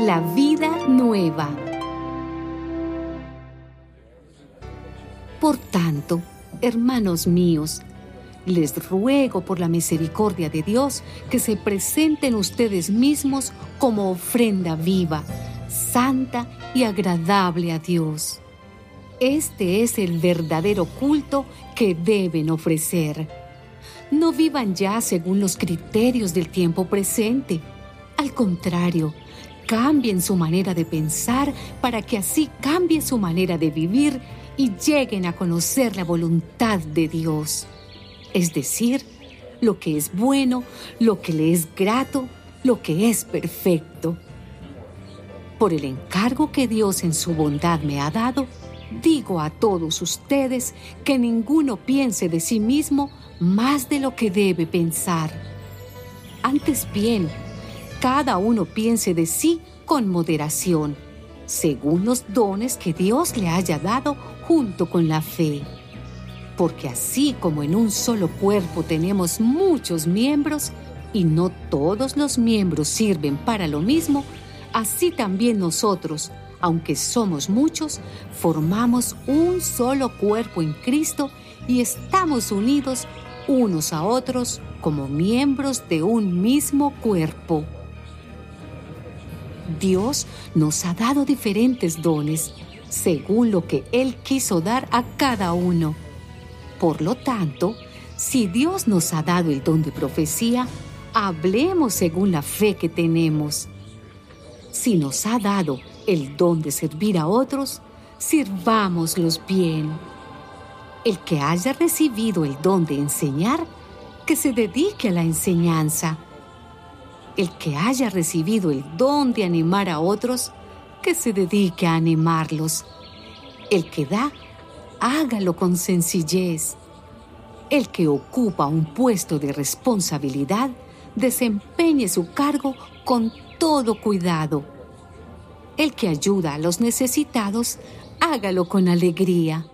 la vida nueva. Por tanto, hermanos míos, les ruego por la misericordia de Dios que se presenten ustedes mismos como ofrenda viva, santa y agradable a Dios. Este es el verdadero culto que deben ofrecer. No vivan ya según los criterios del tiempo presente. Al contrario, cambien su manera de pensar para que así cambie su manera de vivir y lleguen a conocer la voluntad de Dios es decir, lo que es bueno, lo que le es grato, lo que es perfecto. Por el encargo que Dios en su bondad me ha dado, digo a todos ustedes que ninguno piense de sí mismo más de lo que debe pensar. Antes bien, cada uno piense de sí con moderación, según los dones que Dios le haya dado junto con la fe porque así como en un solo cuerpo tenemos muchos miembros y no todos los miembros sirven para lo mismo, así también nosotros, aunque somos muchos, formamos un solo cuerpo en Cristo y estamos unidos unos a otros como miembros de un mismo cuerpo. Dios nos ha dado diferentes dones según lo que Él quiso dar a cada uno. Por lo tanto, si Dios nos ha dado el don de profecía, hablemos según la fe que tenemos. Si nos ha dado el don de servir a otros, sirvámoslos bien. El que haya recibido el don de enseñar, que se dedique a la enseñanza. El que haya recibido el don de animar a otros, que se dedique a animarlos. El que da, hágalo con sencillez. El que ocupa un puesto de responsabilidad, desempeñe su cargo con todo cuidado. El que ayuda a los necesitados, hágalo con alegría.